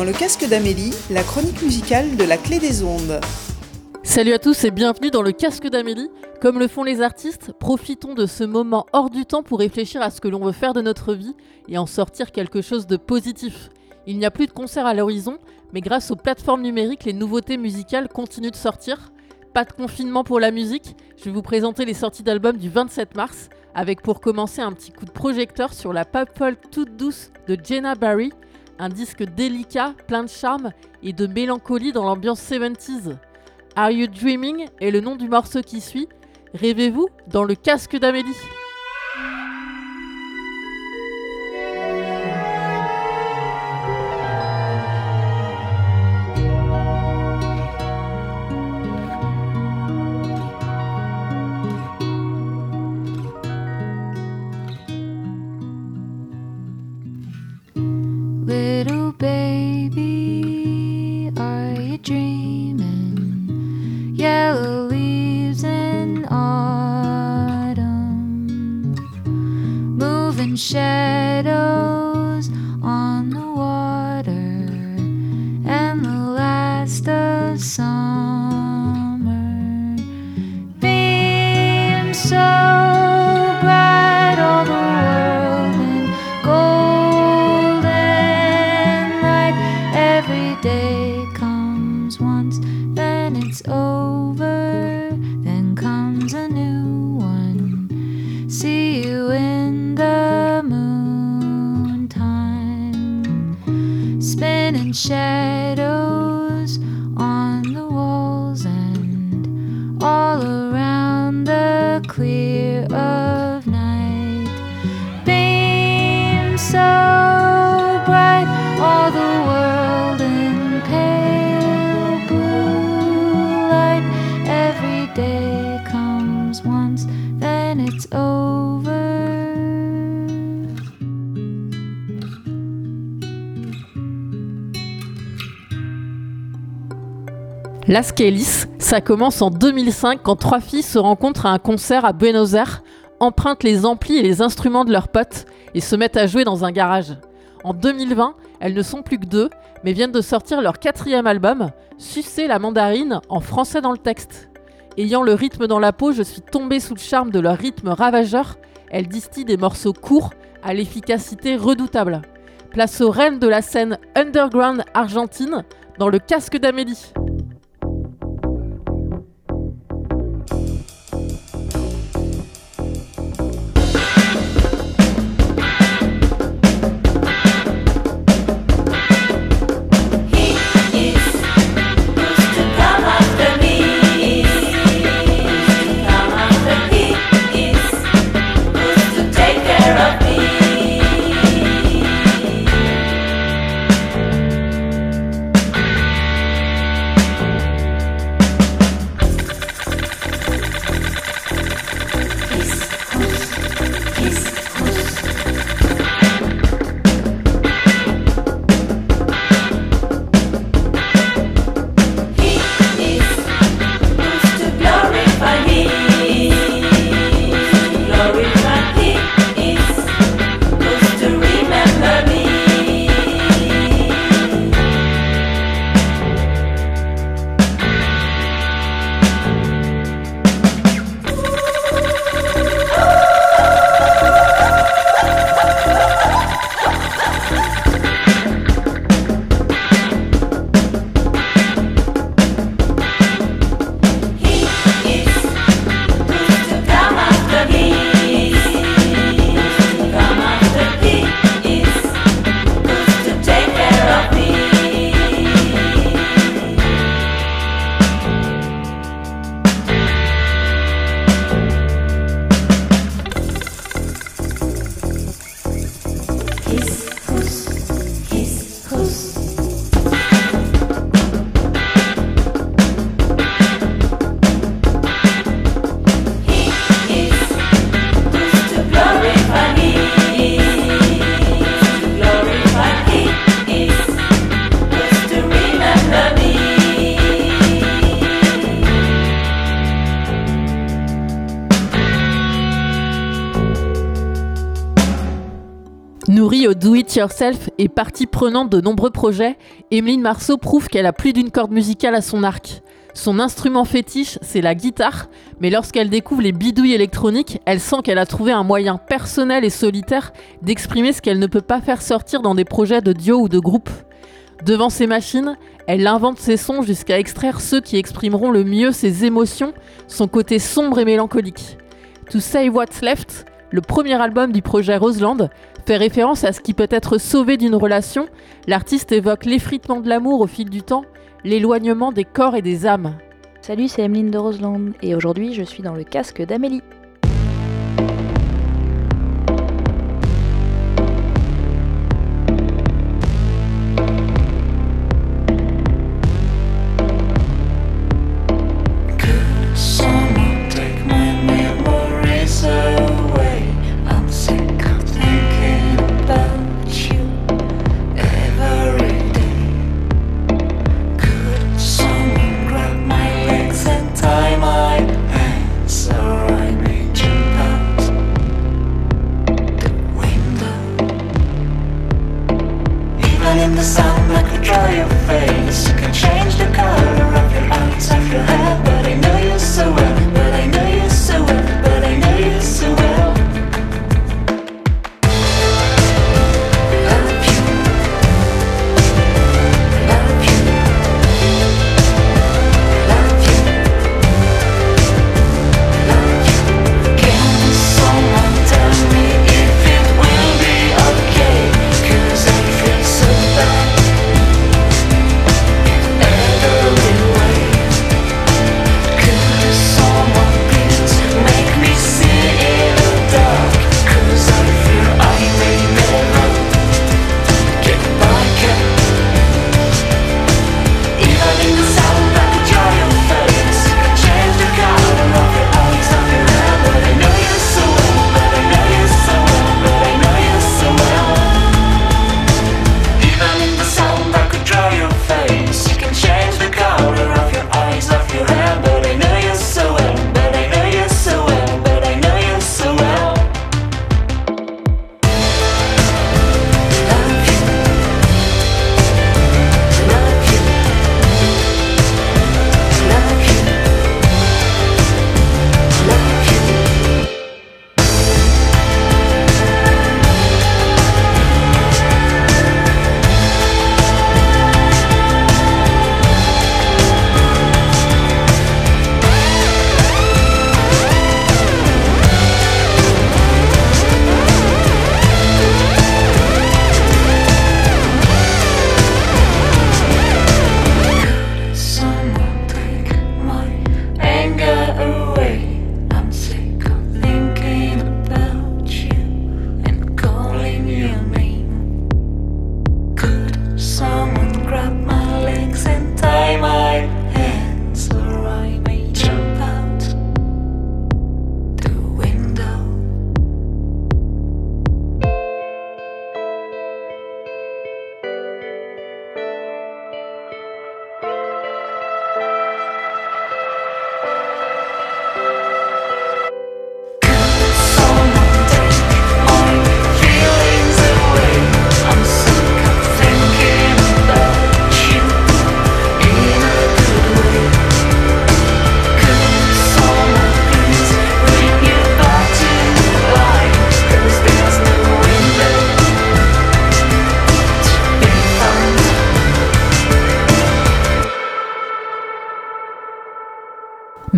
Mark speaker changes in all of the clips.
Speaker 1: Dans le casque d'Amélie, la chronique musicale de la clé des ondes.
Speaker 2: Salut à tous et bienvenue dans le casque d'Amélie. Comme le font les artistes, profitons de ce moment hors du temps pour réfléchir à ce que l'on veut faire de notre vie et en sortir quelque chose de positif. Il n'y a plus de concerts à l'horizon, mais grâce aux plateformes numériques, les nouveautés musicales continuent de sortir. Pas de confinement pour la musique, je vais vous présenter les sorties d'albums du 27 mars, avec pour commencer un petit coup de projecteur sur la pop folk toute douce de Jenna Barry, un disque délicat, plein de charme et de mélancolie dans l'ambiance 70s. Are You Dreaming est le nom du morceau qui suit. Rêvez-vous dans le casque d'Amélie?
Speaker 3: Day
Speaker 2: Las Kelis, ça commence en 2005 quand trois filles se rencontrent à un concert à Buenos Aires, empruntent les amplis et les instruments de leurs potes et se mettent à jouer dans un garage. En 2020, elles ne sont plus que deux, mais viennent de sortir leur quatrième album, Sucer la mandarine, en français dans le texte. Ayant le rythme dans la peau, je suis tombée sous le charme de leur rythme ravageur. Elles distillent des morceaux courts à l'efficacité redoutable. Place aux reines de la scène underground argentine dans le casque d'Amélie. Au do-it-yourself et partie prenante de nombreux projets, Emeline Marceau prouve qu'elle a plus d'une corde musicale à son arc. Son instrument fétiche, c'est la guitare, mais lorsqu'elle découvre les bidouilles électroniques, elle sent qu'elle a trouvé un moyen personnel et solitaire d'exprimer ce qu'elle ne peut pas faire sortir dans des projets de duo ou de groupe. Devant ses machines, elle invente ses sons jusqu'à extraire ceux qui exprimeront le mieux ses émotions, son côté sombre et mélancolique. To Say What's Left, le premier album du projet Roseland, fait référence à ce qui peut être sauvé d'une relation. L'artiste évoque l'effritement de l'amour au fil du temps, l'éloignement des corps et des âmes.
Speaker 4: Salut, c'est Emeline de Roseland et aujourd'hui je suis dans le casque d'Amélie.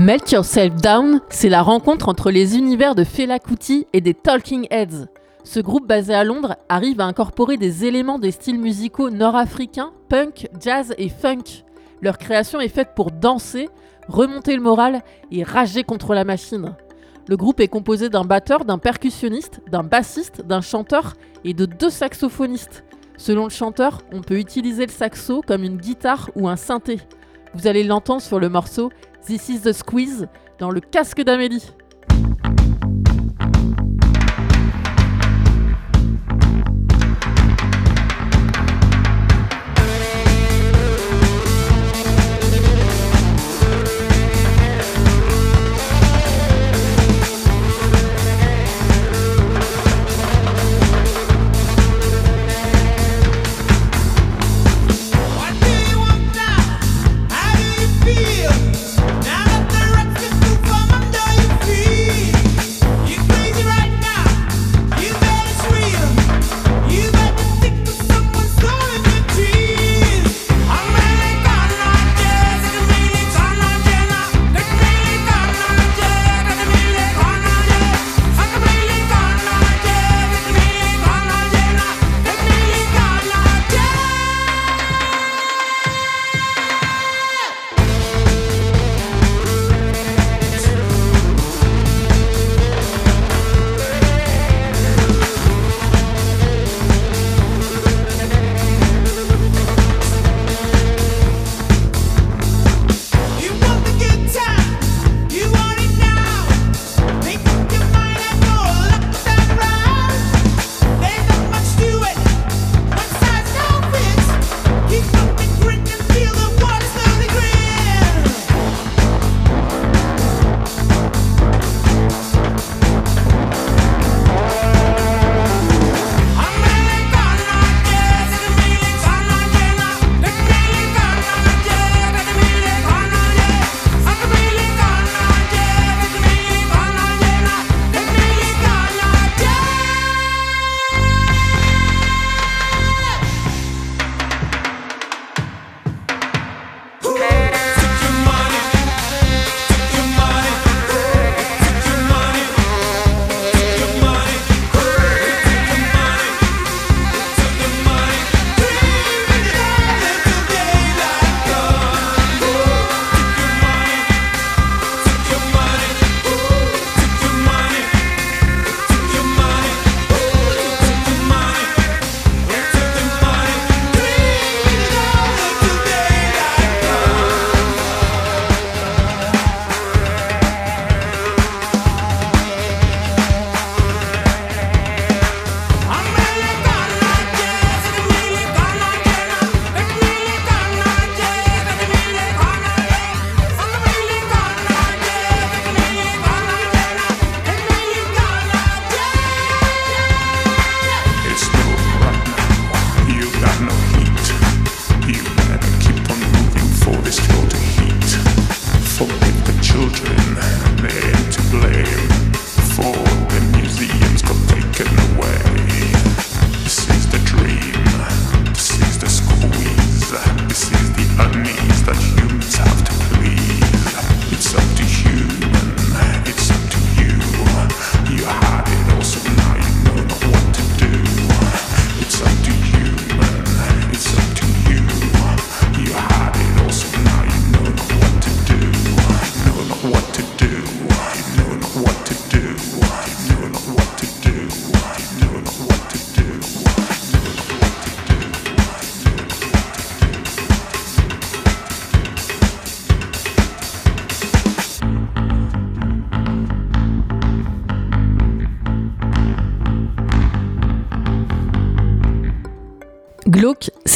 Speaker 2: Melt Yourself Down, c'est la rencontre entre les univers de Fela Kuti et des Talking Heads. Ce groupe basé à Londres arrive à incorporer des éléments des styles musicaux nord-africains, punk, jazz et funk. Leur création est faite pour danser, remonter le moral et rager contre la machine. Le groupe est composé d'un batteur, d'un percussionniste, d'un bassiste, d'un chanteur et de deux saxophonistes. Selon le chanteur, on peut utiliser le saxo comme une guitare ou un synthé. Vous allez l'entendre sur le morceau This is the Squeeze dans le casque d'Amélie.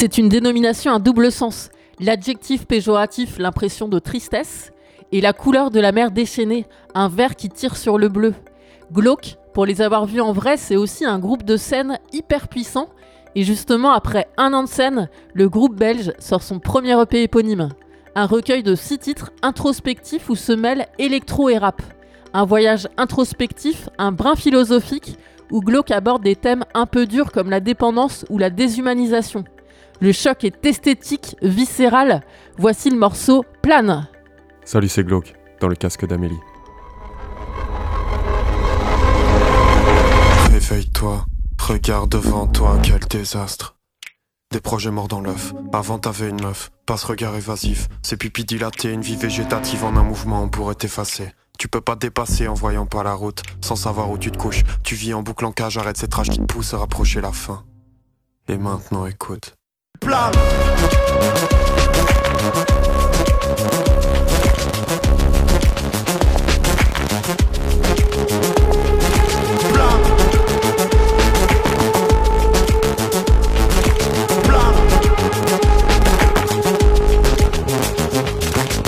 Speaker 2: C'est une dénomination à double sens. L'adjectif péjoratif, l'impression de tristesse, et la couleur de la mer déchaînée, un vert qui tire sur le bleu. Glauque, pour les avoir vus en vrai, c'est aussi un groupe de scène hyper puissant. Et justement, après un an de scène, le groupe belge sort son premier EP éponyme. Un recueil de six titres introspectifs où se mêlent électro et rap. Un voyage introspectif, un brin philosophique, où Glauque aborde des thèmes un peu durs comme la dépendance ou la déshumanisation. Le choc est esthétique, viscéral. Voici le morceau Plane.
Speaker 5: Salut, c'est Glauque, dans le casque d'Amélie.
Speaker 6: Réveille-toi, regarde devant toi, quel désastre. Des projets morts dans l'œuf, avant t'avais une meuf, pas ce regard évasif, ses pupilles dilatées, une vie végétative en un mouvement, on pourrait t'effacer. Tu peux pas te dépasser en voyant pas la route, sans savoir où tu te couches. Tu vis en boucle en cage, arrête cette rage qui te pousse à rapprocher la fin. Et maintenant écoute.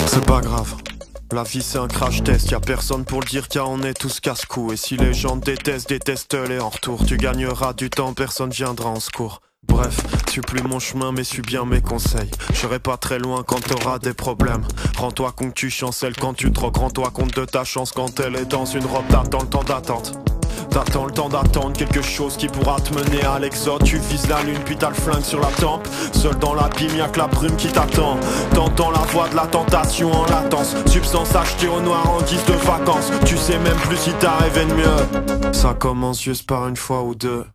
Speaker 6: C'est pas grave. La vie c'est un crash test, y a personne pour le dire car on est tous casse-cou. Et si les gens te détestent, déteste-les en retour. Tu gagneras du temps, personne viendra en secours. Bref, suis plus mon chemin mais suis bien mes conseils. Je serai pas très loin quand t'auras des problèmes. Rends-toi compte tu chancelles quand tu troques. Rends-toi compte de ta chance quand elle est dans une robe. T'attends le temps d'attente. T'attends le temps d'attendre quelque chose qui pourra te mener à l'exode. Tu vises la lune, puis t'as le flingue sur la tempe. Seul dans l'abîme, y'a que la brume qui t'attend. T'entends la voix de la tentation en latence. Substance achetée au noir en guise de vacances. Tu sais même plus si t'as rêvé de mieux. Ça commence juste par une fois ou deux.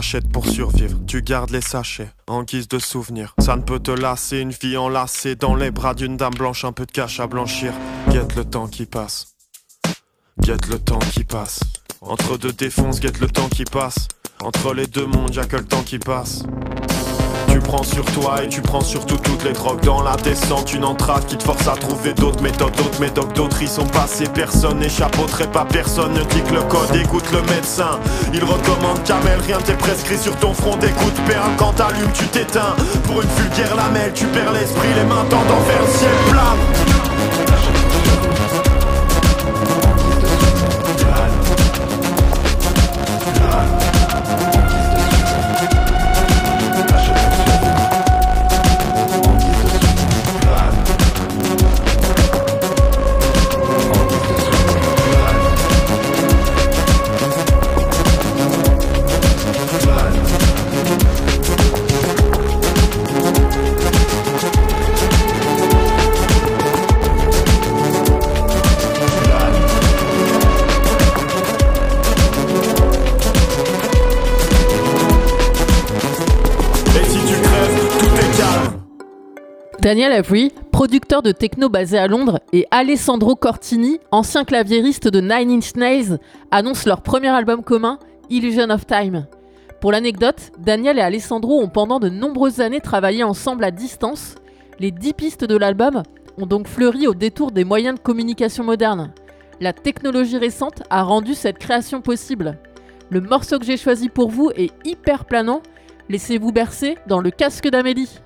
Speaker 6: T'achètes pour survivre, tu gardes les sachets en guise de souvenir. Ça ne peut te lasser, une vie enlacée dans les bras d'une dame blanche, un peu de cash à blanchir. Guette le temps qui passe, guette le temps qui passe. Entre deux défonces, guette le temps qui passe. Entre les deux mondes, y'a que le temps qui passe. Tu prends sur toi et tu prends surtout toutes les drogues dans la descente. Une entrave qui te force à trouver d'autres méthodes D'autres méthodes, d'autres. Y sont passés Personne n'échappe au trépas, personne ne dit que le code Écoute le médecin, il recommande Camel Rien t'est prescrit sur ton front. D'écoute Perle quand t'allumes tu t'éteins. Pour une vulgaire lamelle tu perds l'esprit Les mains tendant vers le ciel plat
Speaker 2: Daniel Avery, producteur de techno basé à Londres, et Alessandro Cortini, ancien claviériste de Nine Inch Nails, annoncent leur premier album commun, Illusion of Time. Pour l'anecdote, Daniel et Alessandro ont pendant de nombreuses années travaillé ensemble à distance. Les 10 pistes de l'album ont donc fleuri au détour des moyens de communication modernes. La technologie récente a rendu cette création possible. Le morceau que j'ai choisi pour vous est hyper planant. Laissez-vous bercer dans le casque d'Amélie.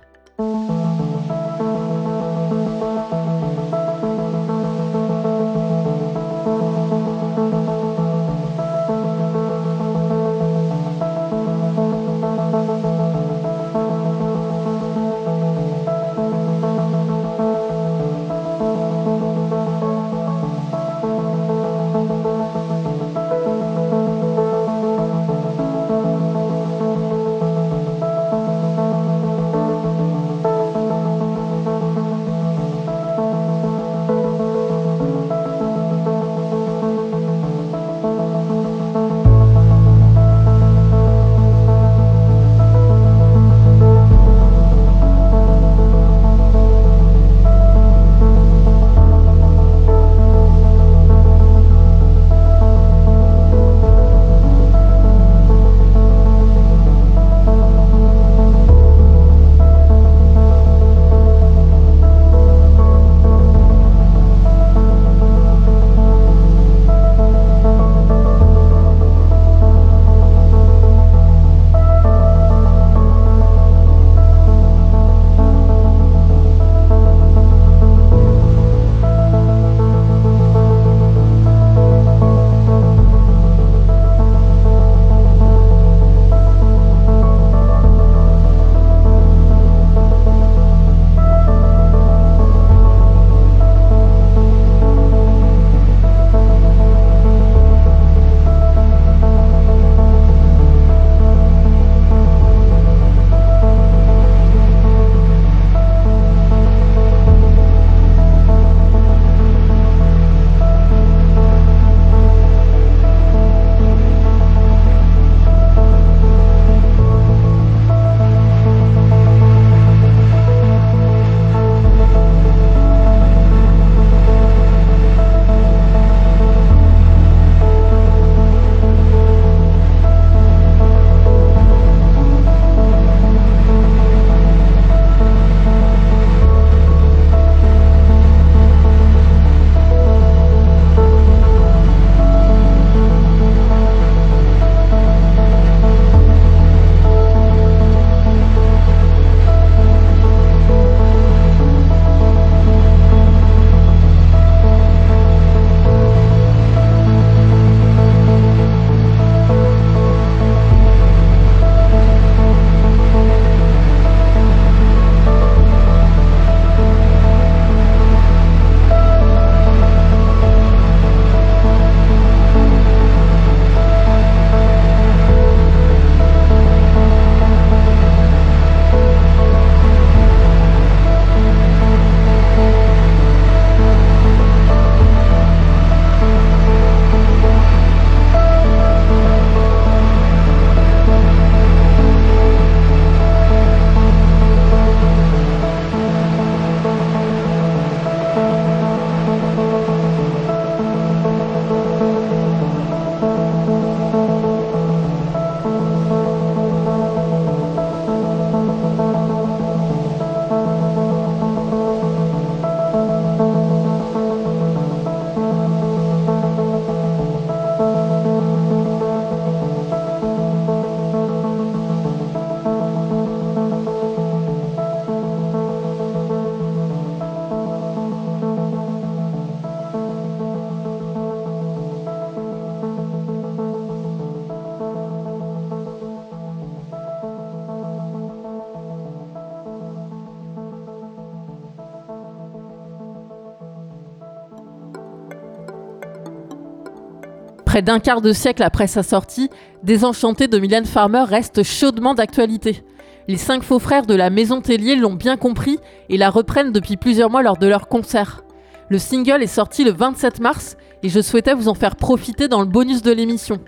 Speaker 7: Près d'un quart de siècle après sa sortie, Désenchanté de Mylène Farmer reste chaudement d'actualité. Les cinq faux frères de la Maison Tellier l'ont bien compris et la reprennent depuis plusieurs mois lors de leur concert. Le single est sorti le 27 mars et je souhaitais vous en faire profiter dans le bonus de l'émission.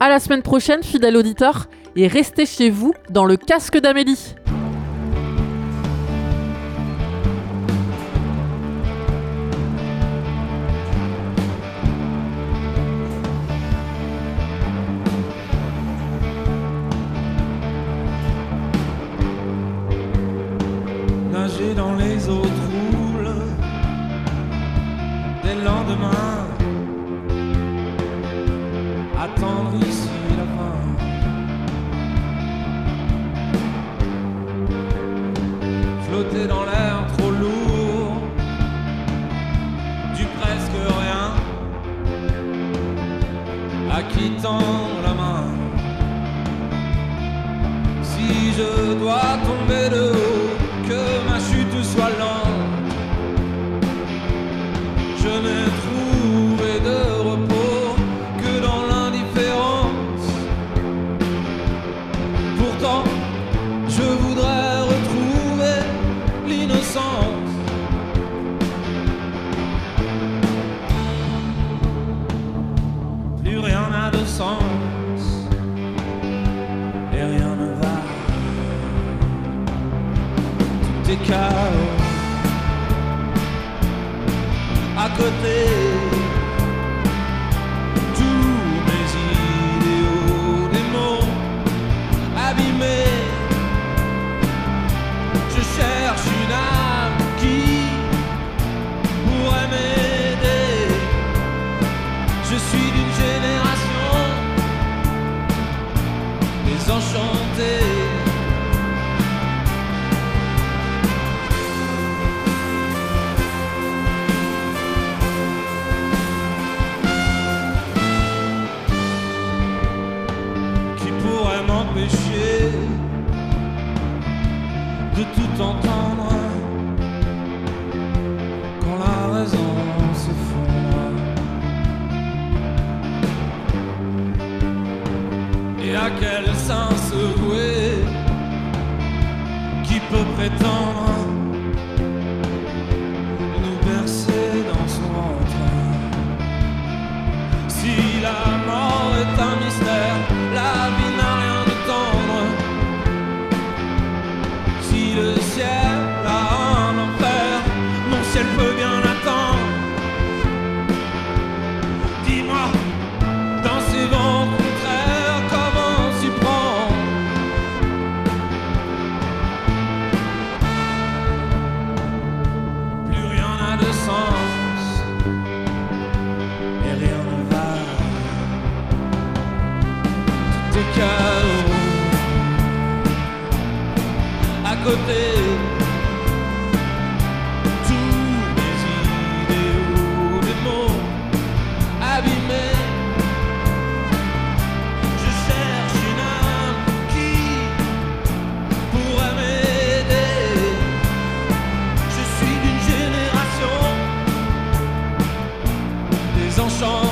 Speaker 7: À la semaine prochaine, fidèle auditeur, et restez chez vous dans le casque d'Amélie.
Speaker 8: song.